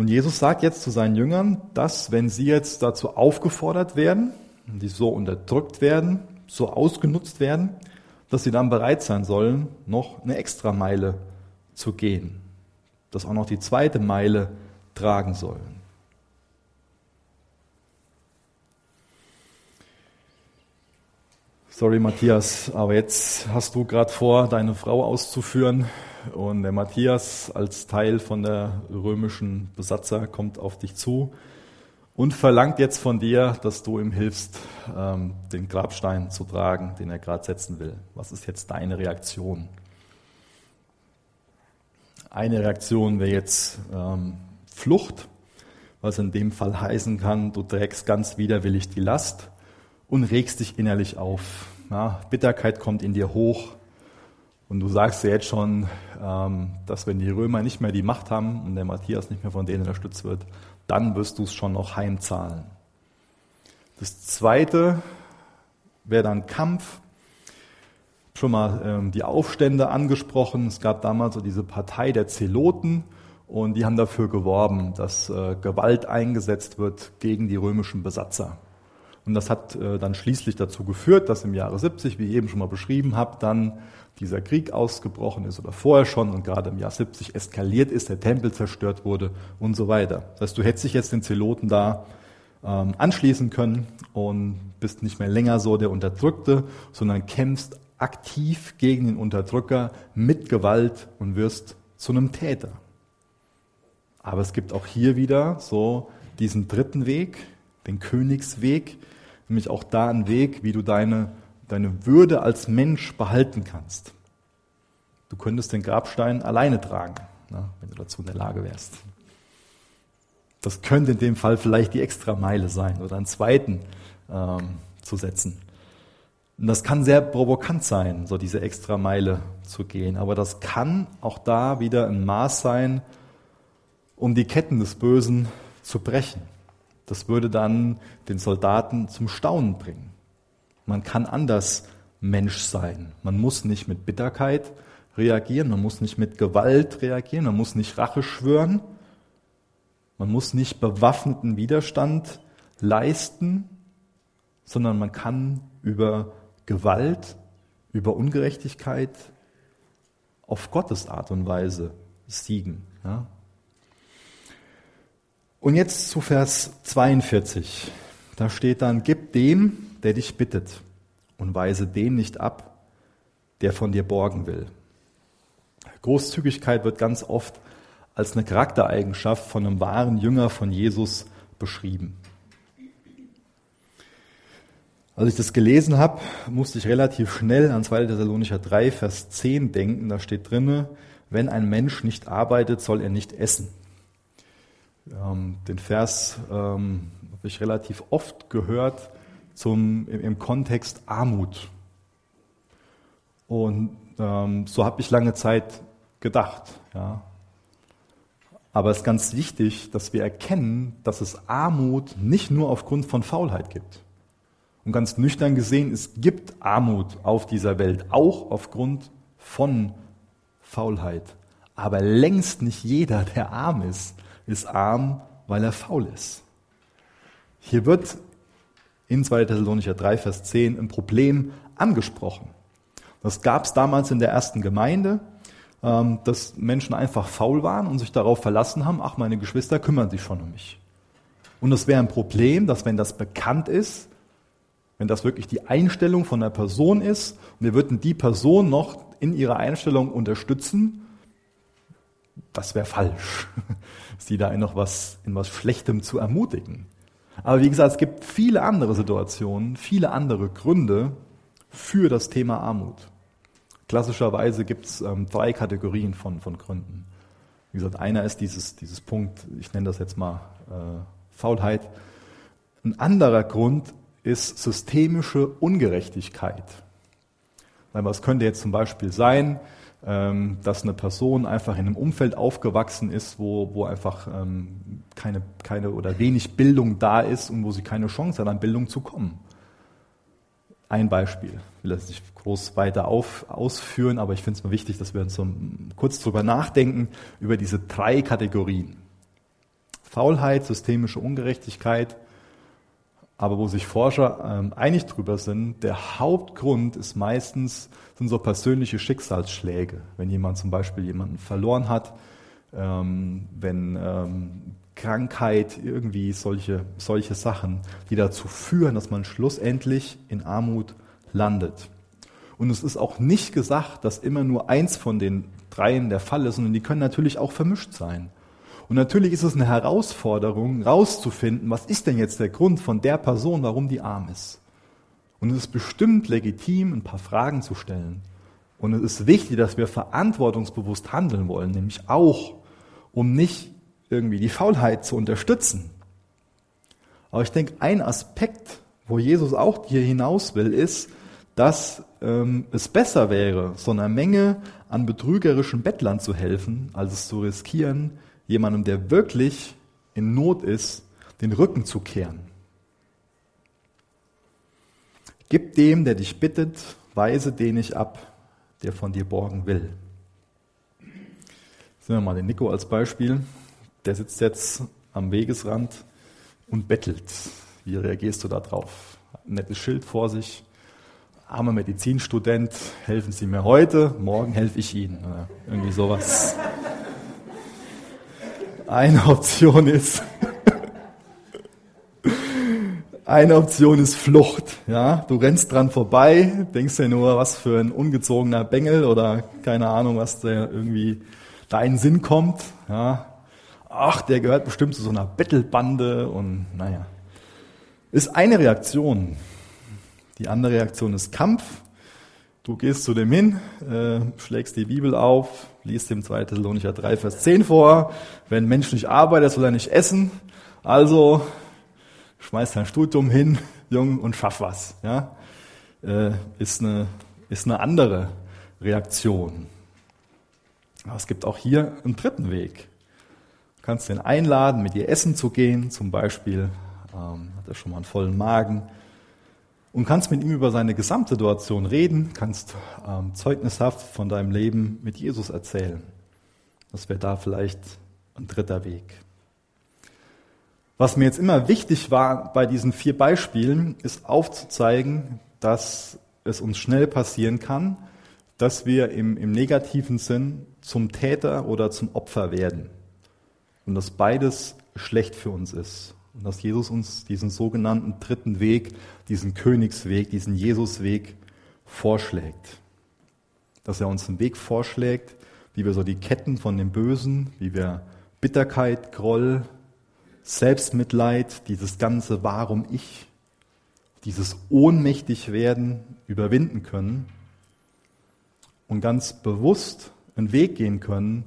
Und Jesus sagt jetzt zu seinen Jüngern, dass wenn sie jetzt dazu aufgefordert werden, die so unterdrückt werden, so ausgenutzt werden, dass sie dann bereit sein sollen, noch eine extra Meile zu gehen, dass auch noch die zweite Meile tragen sollen. Sorry Matthias, aber jetzt hast du gerade vor, deine Frau auszuführen und der Matthias als Teil von der römischen Besatzer kommt auf dich zu und verlangt jetzt von dir, dass du ihm hilfst, ähm, den Grabstein zu tragen, den er gerade setzen will. Was ist jetzt deine Reaktion? Eine Reaktion wäre jetzt ähm, Flucht, was in dem Fall heißen kann, du trägst ganz widerwillig die Last und regst dich innerlich auf. Ja, Bitterkeit kommt in dir hoch, und du sagst ja jetzt schon, ähm, dass wenn die Römer nicht mehr die Macht haben und der Matthias nicht mehr von denen unterstützt wird, dann wirst du es schon noch heimzahlen. Das zweite wäre dann Kampf. Schon mal ähm, die Aufstände angesprochen. Es gab damals so diese Partei der Zeloten und die haben dafür geworben, dass äh, Gewalt eingesetzt wird gegen die römischen Besatzer. Und das hat äh, dann schließlich dazu geführt, dass im Jahre 70, wie ich eben schon mal beschrieben habe, dann dieser Krieg ausgebrochen ist oder vorher schon und gerade im Jahr 70 eskaliert ist, der Tempel zerstört wurde und so weiter. Das heißt, du hättest dich jetzt den Zeloten da ähm, anschließen können und bist nicht mehr länger so der Unterdrückte, sondern kämpfst aktiv gegen den Unterdrücker mit Gewalt und wirst zu einem Täter. Aber es gibt auch hier wieder so diesen dritten Weg, den Königsweg, nämlich auch da einen Weg, wie du deine deine Würde als Mensch behalten kannst. Du könntest den Grabstein alleine tragen, wenn du dazu in der Lage wärst. Das könnte in dem Fall vielleicht die Extrameile sein oder einen zweiten ähm, zu setzen. Und das kann sehr provokant sein, so diese Extrameile zu gehen. Aber das kann auch da wieder ein Maß sein, um die Ketten des Bösen zu brechen. Das würde dann den Soldaten zum Staunen bringen. Man kann anders Mensch sein. Man muss nicht mit Bitterkeit reagieren, man muss nicht mit Gewalt reagieren, man muss nicht Rache schwören, man muss nicht bewaffneten Widerstand leisten, sondern man kann über Gewalt, über Ungerechtigkeit auf Gottes Art und Weise siegen. Ja? Und jetzt zu Vers 42. Da steht dann, gib dem, der dich bittet und weise den nicht ab, der von dir borgen will. Großzügigkeit wird ganz oft als eine Charaktereigenschaft von einem wahren Jünger von Jesus beschrieben. Als ich das gelesen habe, musste ich relativ schnell an 2. Thessalonicher 3, Vers 10 denken. Da steht drinne, wenn ein Mensch nicht arbeitet, soll er nicht essen. Ähm, den Vers ähm, habe ich relativ oft gehört zum, im, im Kontext Armut. Und ähm, so habe ich lange Zeit gedacht. Ja. Aber es ist ganz wichtig, dass wir erkennen, dass es Armut nicht nur aufgrund von Faulheit gibt. Und ganz nüchtern gesehen, es gibt Armut auf dieser Welt, auch aufgrund von Faulheit. Aber längst nicht jeder, der arm ist, ist arm, weil er faul ist. Hier wird in 2. Thessalonicher 3, Vers 10 ein Problem angesprochen. Das gab es damals in der ersten Gemeinde, ähm, dass Menschen einfach faul waren und sich darauf verlassen haben, ach, meine Geschwister kümmern sich schon um mich. Und es wäre ein Problem, dass wenn das bekannt ist, wenn das wirklich die Einstellung von der Person ist und wir würden die Person noch in ihrer Einstellung unterstützen, das wäre falsch, sie da in noch was, in was Schlechtem zu ermutigen. Aber wie gesagt, es gibt viele andere Situationen, viele andere Gründe für das Thema Armut. Klassischerweise gibt es ähm, drei Kategorien von, von Gründen. Wie gesagt, einer ist dieses, dieses Punkt, ich nenne das jetzt mal äh, Faulheit. Ein anderer Grund ist systemische Ungerechtigkeit. Was könnte jetzt zum Beispiel sein, ähm, dass eine Person einfach in einem Umfeld aufgewachsen ist, wo, wo einfach ähm, keine, keine oder wenig Bildung da ist und wo sie keine Chance hat, an Bildung zu kommen. Ein Beispiel. Ich will das nicht groß weiter auf, ausführen, aber ich finde es mir wichtig, dass wir uns so kurz drüber nachdenken, über diese drei Kategorien. Faulheit, systemische Ungerechtigkeit aber wo sich Forscher ähm, einig drüber sind, der Hauptgrund ist meistens, sind so persönliche Schicksalsschläge. Wenn jemand zum Beispiel jemanden verloren hat, ähm, wenn ähm, Krankheit, irgendwie solche, solche Sachen, die dazu führen, dass man schlussendlich in Armut landet. Und es ist auch nicht gesagt, dass immer nur eins von den dreien der Fall ist, sondern die können natürlich auch vermischt sein. Und natürlich ist es eine Herausforderung, rauszufinden, was ist denn jetzt der Grund von der Person, warum die arm ist. Und es ist bestimmt legitim, ein paar Fragen zu stellen. Und es ist wichtig, dass wir verantwortungsbewusst handeln wollen, nämlich auch, um nicht irgendwie die Faulheit zu unterstützen. Aber ich denke, ein Aspekt, wo Jesus auch hier hinaus will, ist, dass ähm, es besser wäre, so einer Menge an betrügerischen Bettlern zu helfen, als es zu riskieren, jemandem, der wirklich in Not ist, den Rücken zu kehren. Gib dem, der dich bittet, weise den nicht ab, der von dir borgen will. Sehen wir mal den Nico als Beispiel. Der sitzt jetzt am Wegesrand und bettelt. Wie reagierst du da drauf? Ein nettes Schild vor sich. Armer Medizinstudent, helfen Sie mir heute, morgen helfe ich Ihnen. Irgendwie sowas. Eine Option ist, eine Option ist Flucht. Ja, du rennst dran vorbei, denkst dir nur, was für ein ungezogener Bengel oder keine Ahnung, was da irgendwie da in Sinn kommt. Ja, ach, der gehört bestimmt zu so einer Bettelbande und naja. Ist eine Reaktion. Die andere Reaktion ist Kampf. Du gehst zu dem hin, äh, schlägst die Bibel auf, liest dem 2. Thessalonicher 3, Vers 10 vor. Wenn ein Mensch nicht arbeitet, soll er nicht essen. Also schmeiß dein Studium hin, Jung, und schaff was. Ja? Äh, ist, eine, ist eine andere Reaktion. Aber es gibt auch hier einen dritten Weg. Du kannst den einladen, mit dir essen zu gehen, zum Beispiel ähm, hat er schon mal einen vollen Magen und kannst mit ihm über seine Gesamtsituation reden, kannst ähm, zeugnishaft von deinem Leben mit Jesus erzählen. Das wäre da vielleicht ein dritter Weg. Was mir jetzt immer wichtig war bei diesen vier Beispielen, ist aufzuzeigen, dass es uns schnell passieren kann, dass wir im, im negativen Sinn zum Täter oder zum Opfer werden. Und dass beides schlecht für uns ist. Und dass Jesus uns diesen sogenannten dritten Weg, diesen Königsweg, diesen Jesusweg vorschlägt. Dass er uns einen Weg vorschlägt, wie wir so die Ketten von dem Bösen, wie wir Bitterkeit, Groll, Selbstmitleid, dieses ganze Warum ich, dieses ohnmächtig werden überwinden können und ganz bewusst einen Weg gehen können,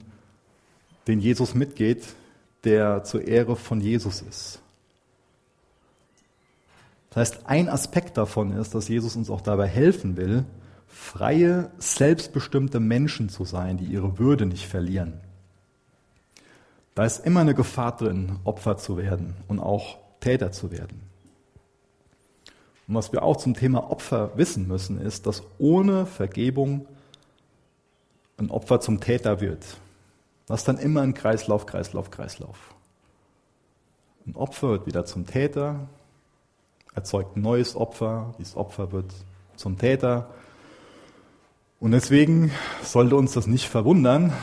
den Jesus mitgeht, der zur Ehre von Jesus ist. Das heißt, ein Aspekt davon ist, dass Jesus uns auch dabei helfen will, freie, selbstbestimmte Menschen zu sein, die ihre Würde nicht verlieren. Da ist immer eine Gefahr drin, Opfer zu werden und auch Täter zu werden. Und was wir auch zum Thema Opfer wissen müssen, ist, dass ohne Vergebung ein Opfer zum Täter wird. Das ist dann immer ein Kreislauf, Kreislauf, Kreislauf. Ein Opfer wird wieder zum Täter, erzeugt ein neues Opfer, dieses Opfer wird zum Täter. Und deswegen sollte uns das nicht verwundern,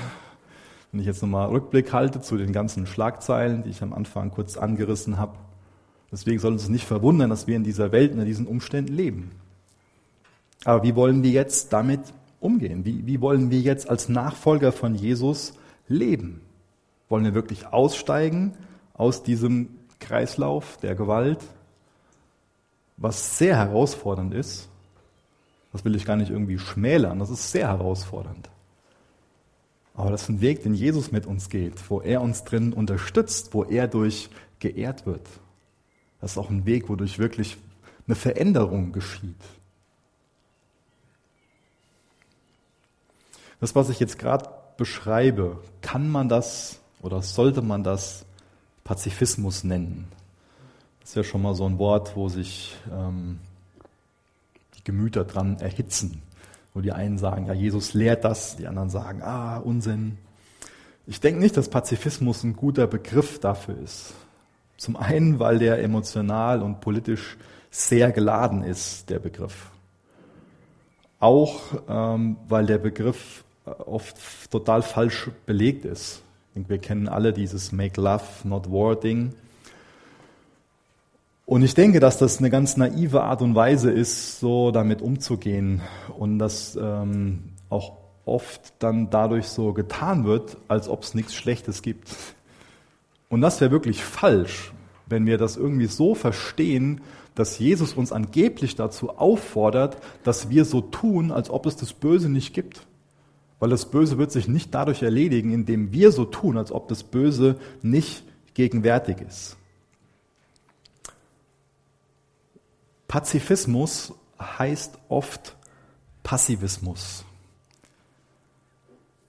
wenn ich jetzt nochmal Rückblick halte zu den ganzen Schlagzeilen, die ich am Anfang kurz angerissen habe. Deswegen soll uns nicht verwundern, dass wir in dieser Welt, in diesen Umständen leben. Aber wie wollen wir jetzt damit umgehen? Wie, wie wollen wir jetzt als Nachfolger von Jesus leben? Wollen wir wirklich aussteigen aus diesem Kreislauf der Gewalt, was sehr herausfordernd ist? Das will ich gar nicht irgendwie schmälern, das ist sehr herausfordernd. Aber das ist ein Weg, den Jesus mit uns geht, wo er uns drin unterstützt, wo er durch geehrt wird. Das ist auch ein Weg, wodurch wirklich eine Veränderung geschieht. Das, was ich jetzt gerade beschreibe, kann man das oder sollte man das Pazifismus nennen? Das ist ja schon mal so ein Wort, wo sich ähm, die Gemüter dran erhitzen. Wo die einen sagen, ja, Jesus lehrt das, die anderen sagen, ah, Unsinn. Ich denke nicht, dass Pazifismus ein guter Begriff dafür ist. Zum einen, weil der emotional und politisch sehr geladen ist, der Begriff. Auch ähm, weil der Begriff äh, oft total falsch belegt ist. Wir kennen alle dieses Make Love, Not War Ding. Und ich denke, dass das eine ganz naive Art und Weise ist, so damit umzugehen und dass ähm, auch oft dann dadurch so getan wird, als ob es nichts Schlechtes gibt. Und das wäre wirklich falsch, wenn wir das irgendwie so verstehen, dass Jesus uns angeblich dazu auffordert, dass wir so tun, als ob es das Böse nicht gibt. Weil das Böse wird sich nicht dadurch erledigen, indem wir so tun, als ob das Böse nicht gegenwärtig ist. Pazifismus heißt oft Passivismus.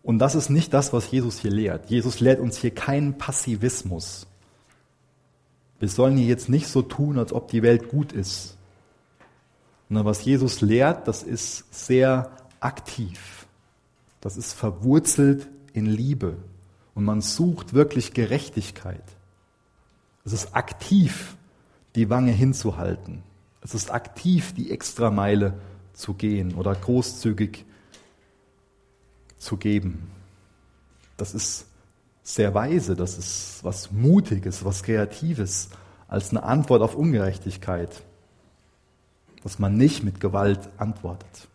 Und das ist nicht das, was Jesus hier lehrt. Jesus lehrt uns hier keinen Passivismus. Wir sollen hier jetzt nicht so tun, als ob die Welt gut ist. Und was Jesus lehrt, das ist sehr aktiv. Das ist verwurzelt in Liebe. Und man sucht wirklich Gerechtigkeit. Es ist aktiv, die Wange hinzuhalten. Es ist aktiv, die Extrameile zu gehen oder großzügig zu geben. Das ist sehr weise, das ist was Mutiges, was Kreatives, als eine Antwort auf Ungerechtigkeit, dass man nicht mit Gewalt antwortet.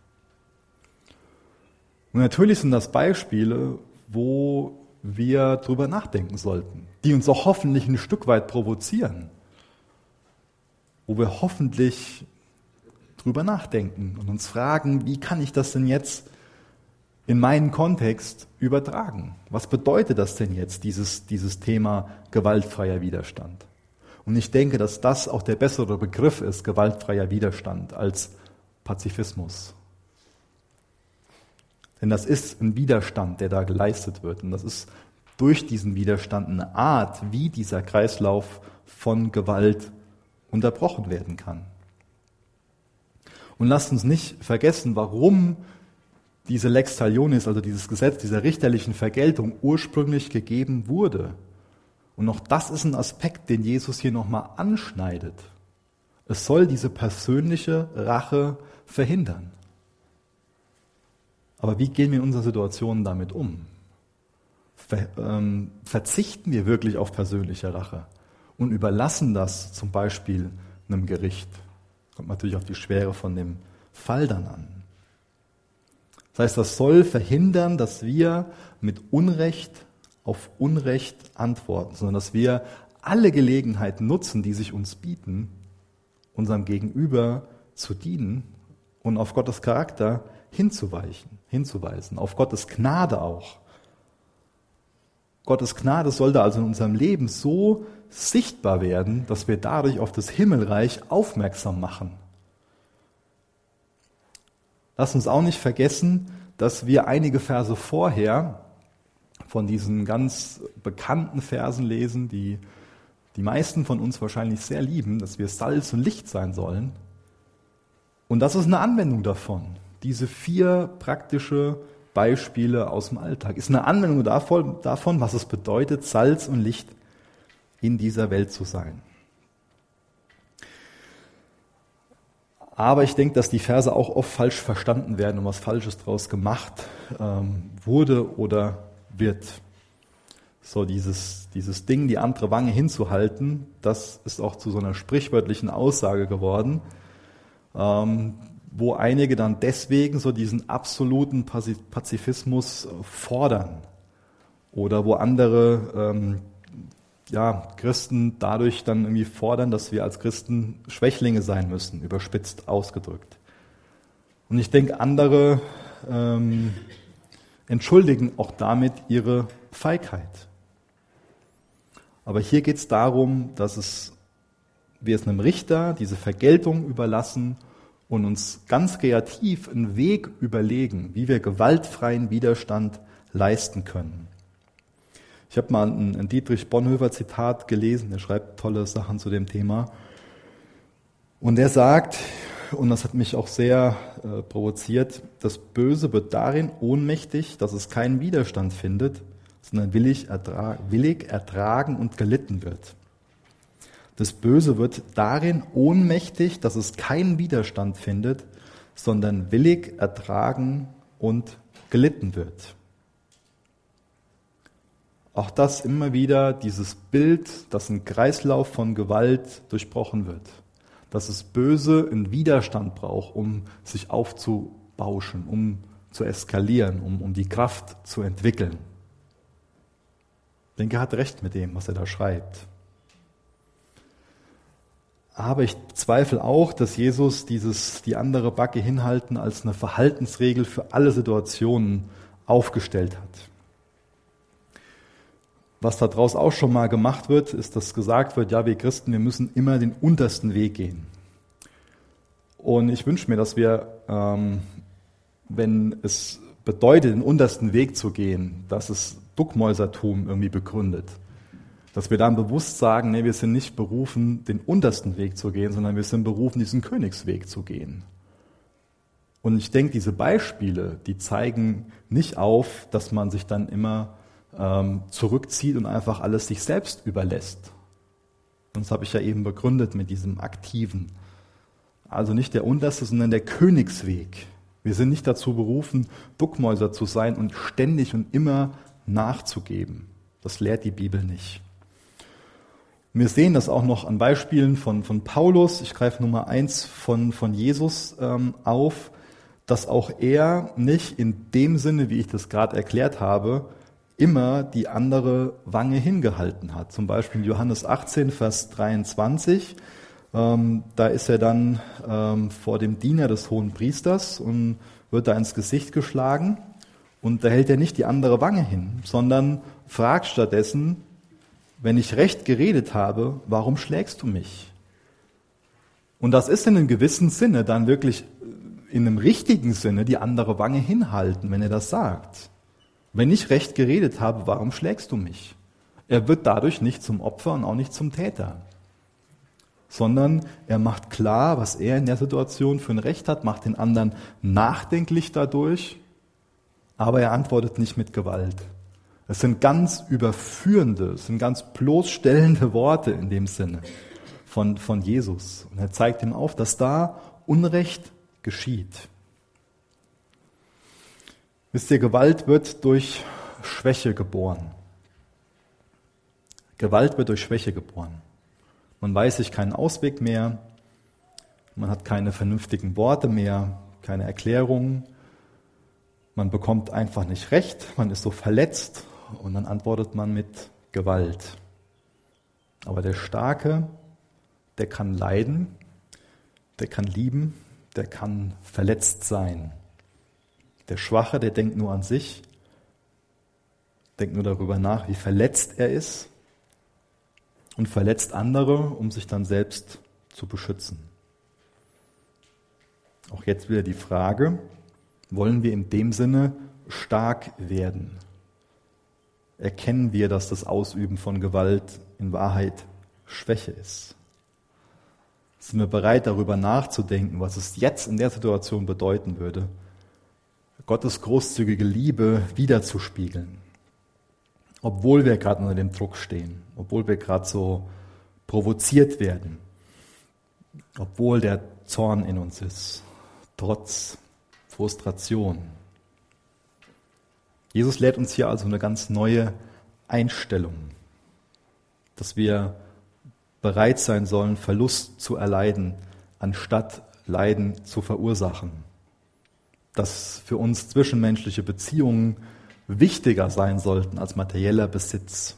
Und natürlich sind das Beispiele, wo wir drüber nachdenken sollten, die uns auch hoffentlich ein Stück weit provozieren wo wir hoffentlich drüber nachdenken und uns fragen, wie kann ich das denn jetzt in meinen Kontext übertragen? Was bedeutet das denn jetzt, dieses, dieses Thema gewaltfreier Widerstand? Und ich denke, dass das auch der bessere Begriff ist, gewaltfreier Widerstand, als Pazifismus. Denn das ist ein Widerstand, der da geleistet wird. Und das ist durch diesen Widerstand eine Art, wie dieser Kreislauf von Gewalt unterbrochen werden kann. Und lasst uns nicht vergessen, warum diese Lex Talionis, also dieses Gesetz dieser richterlichen Vergeltung, ursprünglich gegeben wurde. Und auch das ist ein Aspekt, den Jesus hier nochmal anschneidet. Es soll diese persönliche Rache verhindern. Aber wie gehen wir in unserer Situation damit um? Ver, ähm, verzichten wir wirklich auf persönliche Rache? Und überlassen das zum Beispiel einem Gericht. Kommt natürlich auf die Schwere von dem Fall dann an. Das heißt, das soll verhindern, dass wir mit Unrecht auf Unrecht antworten, sondern dass wir alle Gelegenheiten nutzen, die sich uns bieten, unserem Gegenüber zu dienen und auf Gottes Charakter hinzuweichen, hinzuweisen, auf Gottes Gnade auch. Gottes Gnade sollte also in unserem Leben so sichtbar werden, dass wir dadurch auf das Himmelreich aufmerksam machen. Lass uns auch nicht vergessen, dass wir einige Verse vorher von diesen ganz bekannten Versen lesen, die die meisten von uns wahrscheinlich sehr lieben, dass wir Salz und Licht sein sollen. Und das ist eine Anwendung davon. Diese vier praktische Beispiele aus dem Alltag ist eine Anwendung davon, was es bedeutet, Salz und Licht in dieser Welt zu sein. Aber ich denke, dass die Verse auch oft falsch verstanden werden und was Falsches daraus gemacht ähm, wurde oder wird. So dieses, dieses Ding, die andere Wange hinzuhalten, das ist auch zu so einer sprichwörtlichen Aussage geworden, ähm, wo einige dann deswegen so diesen absoluten Pazifismus fordern oder wo andere ähm, ja, Christen dadurch dann irgendwie fordern, dass wir als Christen Schwächlinge sein müssen, überspitzt ausgedrückt. Und ich denke, andere ähm, entschuldigen auch damit ihre Feigheit. Aber hier geht es darum, dass es, wir es einem Richter diese Vergeltung überlassen und uns ganz kreativ einen Weg überlegen, wie wir gewaltfreien Widerstand leisten können. Ich habe mal ein, ein Dietrich Bonhoeffer Zitat gelesen, der schreibt tolle Sachen zu dem Thema. Und er sagt, und das hat mich auch sehr äh, provoziert, das Böse wird darin ohnmächtig, dass es keinen Widerstand findet, sondern willig, ertra willig ertragen und gelitten wird. Das Böse wird darin ohnmächtig, dass es keinen Widerstand findet, sondern willig ertragen und gelitten wird. Auch das immer wieder dieses Bild, dass ein Kreislauf von Gewalt durchbrochen wird. Dass es Böse einen Widerstand braucht, um sich aufzubauschen, um zu eskalieren, um, um die Kraft zu entwickeln. Denke, hat recht mit dem, was er da schreibt. Aber ich zweifle auch, dass Jesus dieses, die andere Backe hinhalten als eine Verhaltensregel für alle Situationen aufgestellt hat. Was daraus auch schon mal gemacht wird, ist, dass gesagt wird, ja, wir Christen, wir müssen immer den untersten Weg gehen. Und ich wünsche mir, dass wir, ähm, wenn es bedeutet, den untersten Weg zu gehen, dass es Duckmäusertum irgendwie begründet. Dass wir dann bewusst sagen, nee, wir sind nicht berufen, den untersten Weg zu gehen, sondern wir sind berufen, diesen Königsweg zu gehen. Und ich denke, diese Beispiele, die zeigen nicht auf, dass man sich dann immer ähm, zurückzieht und einfach alles sich selbst überlässt. Und das habe ich ja eben begründet mit diesem Aktiven. Also nicht der unterste, sondern der Königsweg. Wir sind nicht dazu berufen, Duckmäuser zu sein und ständig und immer nachzugeben. Das lehrt die Bibel nicht. Wir sehen das auch noch an Beispielen von, von Paulus. Ich greife Nummer eins von, von Jesus ähm, auf, dass auch er nicht in dem Sinne, wie ich das gerade erklärt habe, immer die andere Wange hingehalten hat. Zum Beispiel Johannes 18, Vers 23. Ähm, da ist er dann ähm, vor dem Diener des hohen Priesters und wird da ins Gesicht geschlagen. Und da hält er nicht die andere Wange hin, sondern fragt stattdessen, wenn ich recht geredet habe, warum schlägst du mich? Und das ist in einem gewissen Sinne dann wirklich in einem richtigen Sinne die andere Wange hinhalten, wenn er das sagt. Wenn ich recht geredet habe, warum schlägst du mich? Er wird dadurch nicht zum Opfer und auch nicht zum Täter, sondern er macht klar, was er in der Situation für ein Recht hat, macht den anderen nachdenklich dadurch, aber er antwortet nicht mit Gewalt. Es sind ganz überführende, es sind ganz bloßstellende Worte in dem Sinne von, von Jesus. Und er zeigt ihm auf, dass da Unrecht geschieht. Wisst ihr, Gewalt wird durch Schwäche geboren. Gewalt wird durch Schwäche geboren. Man weiß sich keinen Ausweg mehr, man hat keine vernünftigen Worte mehr, keine Erklärungen, man bekommt einfach nicht recht, man ist so verletzt und dann antwortet man mit Gewalt. Aber der Starke, der kann leiden, der kann lieben, der kann verletzt sein. Der Schwache, der denkt nur an sich, denkt nur darüber nach, wie verletzt er ist und verletzt andere, um sich dann selbst zu beschützen. Auch jetzt wieder die Frage, wollen wir in dem Sinne stark werden? Erkennen wir, dass das Ausüben von Gewalt in Wahrheit Schwäche ist? Sind wir bereit, darüber nachzudenken, was es jetzt in der Situation bedeuten würde, Gottes großzügige Liebe wiederzuspiegeln. obwohl wir gerade unter dem Druck stehen, obwohl wir gerade so provoziert werden, obwohl der Zorn in uns ist, trotz Frustration. Jesus lehrt uns hier also eine ganz neue Einstellung, dass wir bereit sein sollen, Verlust zu erleiden, anstatt Leiden zu verursachen. Dass für uns zwischenmenschliche Beziehungen wichtiger sein sollten als materieller Besitz.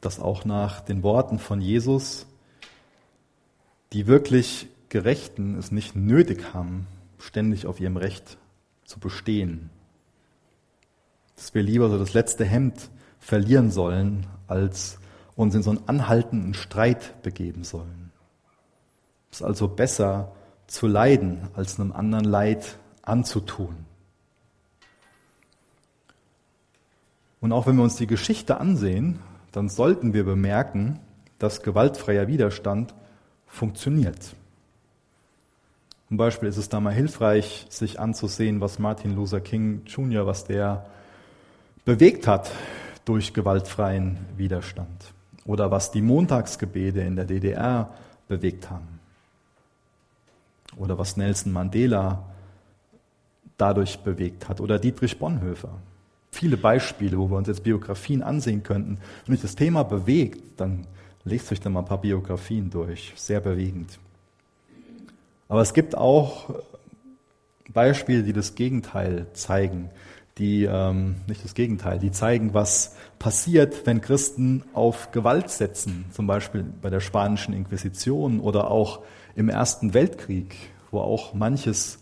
Dass auch nach den Worten von Jesus die wirklich Gerechten es nicht nötig haben, ständig auf ihrem Recht zu bestehen. Dass wir lieber so das letzte Hemd verlieren sollen, als uns in so einen anhaltenden Streit begeben sollen. Es ist also besser zu leiden, als einem anderen Leid anzutun. Und auch wenn wir uns die Geschichte ansehen, dann sollten wir bemerken, dass gewaltfreier Widerstand funktioniert. Zum Beispiel ist es da mal hilfreich, sich anzusehen, was Martin Luther King Jr., was der bewegt hat durch gewaltfreien Widerstand. Oder was die Montagsgebete in der DDR bewegt haben. Oder was Nelson Mandela dadurch bewegt hat. Oder Dietrich Bonhoeffer. Viele Beispiele, wo wir uns jetzt Biografien ansehen könnten. Wenn euch das Thema bewegt, dann lest euch da mal ein paar Biografien durch. Sehr bewegend. Aber es gibt auch Beispiele, die das Gegenteil zeigen, die ähm, nicht das Gegenteil, die zeigen, was passiert, wenn Christen auf Gewalt setzen, zum Beispiel bei der spanischen Inquisition oder auch im Ersten Weltkrieg, wo auch manches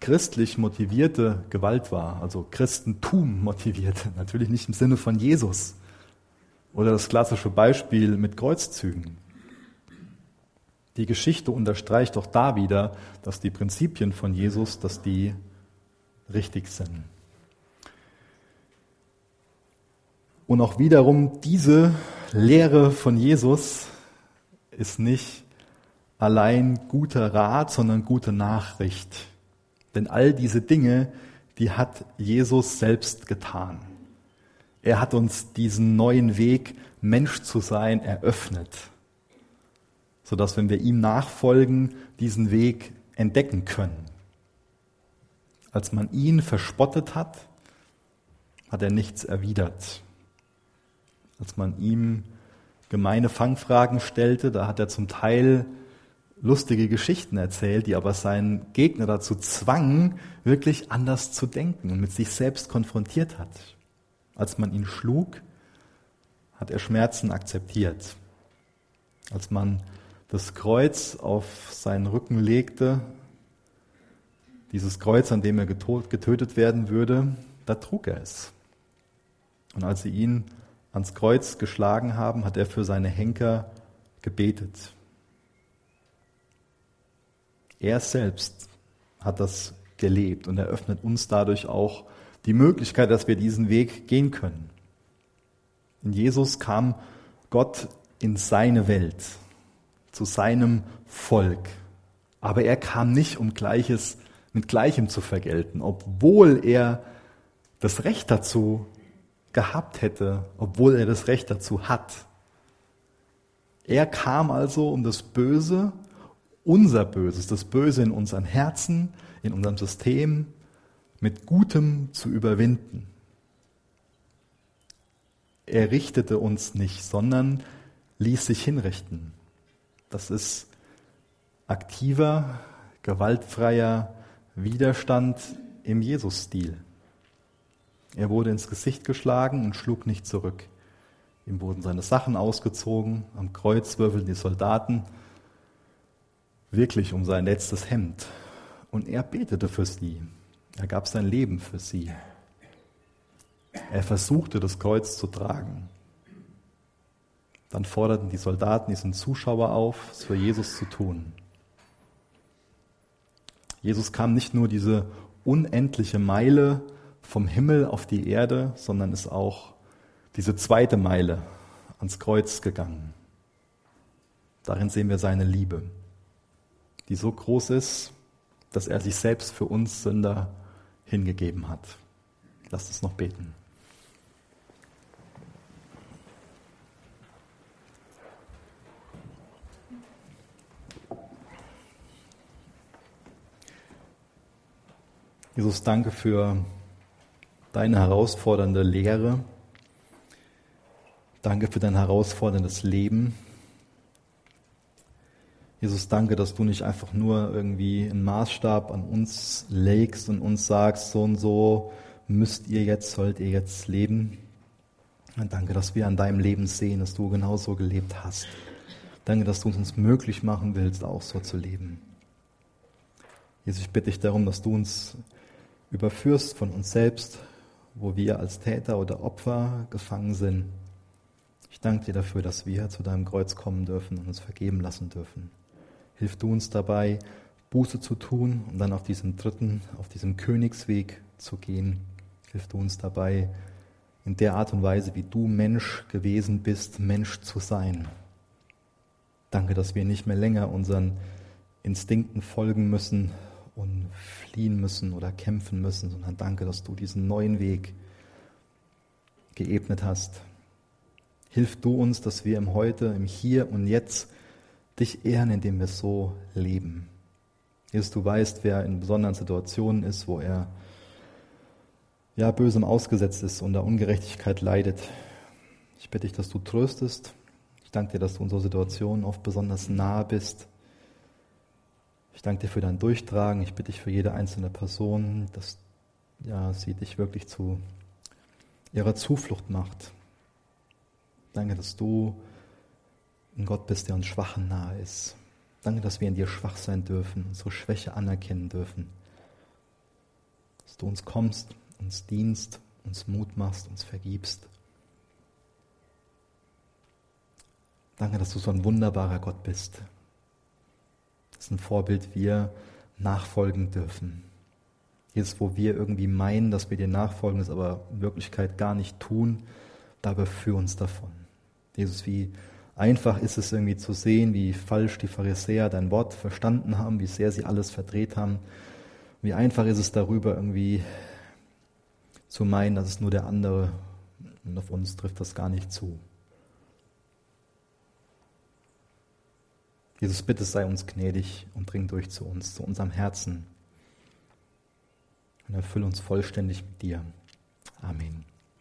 christlich motivierte Gewalt war, also Christentum motivierte, natürlich nicht im Sinne von Jesus. Oder das klassische Beispiel mit Kreuzzügen. Die Geschichte unterstreicht doch da wieder, dass die Prinzipien von Jesus, dass die richtig sind. Und auch wiederum diese Lehre von Jesus ist nicht allein guter Rat, sondern gute Nachricht. Denn all diese Dinge, die hat Jesus selbst getan. Er hat uns diesen neuen Weg, Mensch zu sein, eröffnet, sodass, wenn wir ihm nachfolgen, diesen Weg entdecken können. Als man ihn verspottet hat, hat er nichts erwidert. Als man ihm gemeine Fangfragen stellte, da hat er zum Teil lustige Geschichten erzählt, die aber seinen Gegner dazu zwangen, wirklich anders zu denken und mit sich selbst konfrontiert hat. Als man ihn schlug, hat er Schmerzen akzeptiert. Als man das Kreuz auf seinen Rücken legte, dieses Kreuz, an dem er getötet werden würde, da trug er es. Und als sie ihn ans Kreuz geschlagen haben, hat er für seine Henker gebetet. Er selbst hat das gelebt und eröffnet uns dadurch auch die Möglichkeit, dass wir diesen Weg gehen können. In Jesus kam Gott in seine Welt, zu seinem Volk. Aber er kam nicht, um Gleiches mit Gleichem zu vergelten, obwohl er das Recht dazu gehabt hätte, obwohl er das Recht dazu hat. Er kam also, um das Böse, unser Böses, das Böse in unseren Herzen, in unserem System, mit Gutem zu überwinden. Er richtete uns nicht, sondern ließ sich hinrichten. Das ist aktiver, gewaltfreier Widerstand im Jesus-Stil. Er wurde ins Gesicht geschlagen und schlug nicht zurück. Ihm wurden seine Sachen ausgezogen, am Kreuz würfelten die Soldaten wirklich um sein letztes Hemd. Und er betete für sie. Er gab sein Leben für sie. Er versuchte, das Kreuz zu tragen. Dann forderten die Soldaten diesen Zuschauer auf, es für Jesus zu tun. Jesus kam nicht nur diese unendliche Meile vom Himmel auf die Erde, sondern ist auch diese zweite Meile ans Kreuz gegangen. Darin sehen wir seine Liebe, die so groß ist, dass er sich selbst für uns Sünder hingegeben hat. Lasst uns noch beten. Jesus, danke für deine herausfordernde Lehre. Danke für dein herausforderndes Leben. Jesus, danke, dass du nicht einfach nur irgendwie einen Maßstab an uns legst und uns sagst, so und so müsst ihr jetzt, sollt ihr jetzt leben. Und danke, dass wir an deinem Leben sehen, dass du genauso gelebt hast. Danke, dass du uns möglich machen willst, auch so zu leben. Jesus, ich bitte dich darum, dass du uns überführst von uns selbst, wo wir als Täter oder Opfer gefangen sind. Ich danke dir dafür, dass wir zu deinem Kreuz kommen dürfen und uns vergeben lassen dürfen. Hilf du uns dabei, Buße zu tun und dann auf diesem dritten, auf diesem Königsweg zu gehen. Hilf du uns dabei, in der Art und Weise, wie du Mensch gewesen bist, Mensch zu sein. Danke, dass wir nicht mehr länger unseren Instinkten folgen müssen und fliehen müssen oder kämpfen müssen, sondern danke, dass du diesen neuen Weg geebnet hast. Hilf du uns, dass wir im Heute, im Hier und Jetzt dich ehren, indem wir so leben. Jesus, du weißt, wer in besonderen Situationen ist, wo er ja bösem ausgesetzt ist und der Ungerechtigkeit leidet. Ich bitte dich, dass du tröstest. Ich danke dir, dass du unserer Situation oft besonders nahe bist. Ich danke dir für dein Durchtragen. Ich bitte dich für jede einzelne Person, dass ja, sie dich wirklich zu ihrer Zuflucht macht. Danke, dass du ein Gott bist, der uns Schwachen nahe ist. Danke, dass wir in dir schwach sein dürfen, unsere Schwäche anerkennen dürfen. Dass du uns kommst, uns dienst, uns Mut machst, uns vergibst. Danke, dass du so ein wunderbarer Gott bist. Das ist ein Vorbild wir nachfolgen dürfen. Jetzt, wo wir irgendwie meinen, dass wir dir nachfolgen, das aber in Wirklichkeit gar nicht tun, dabei für uns davon. Jesus, wie einfach ist es irgendwie zu sehen, wie falsch die Pharisäer dein Wort verstanden haben, wie sehr sie alles verdreht haben. Wie einfach ist es darüber irgendwie zu meinen, dass es nur der andere und auf uns trifft das gar nicht zu. Jesus, bitte sei uns gnädig und dring durch zu uns, zu unserem Herzen und erfülle uns vollständig mit dir. Amen.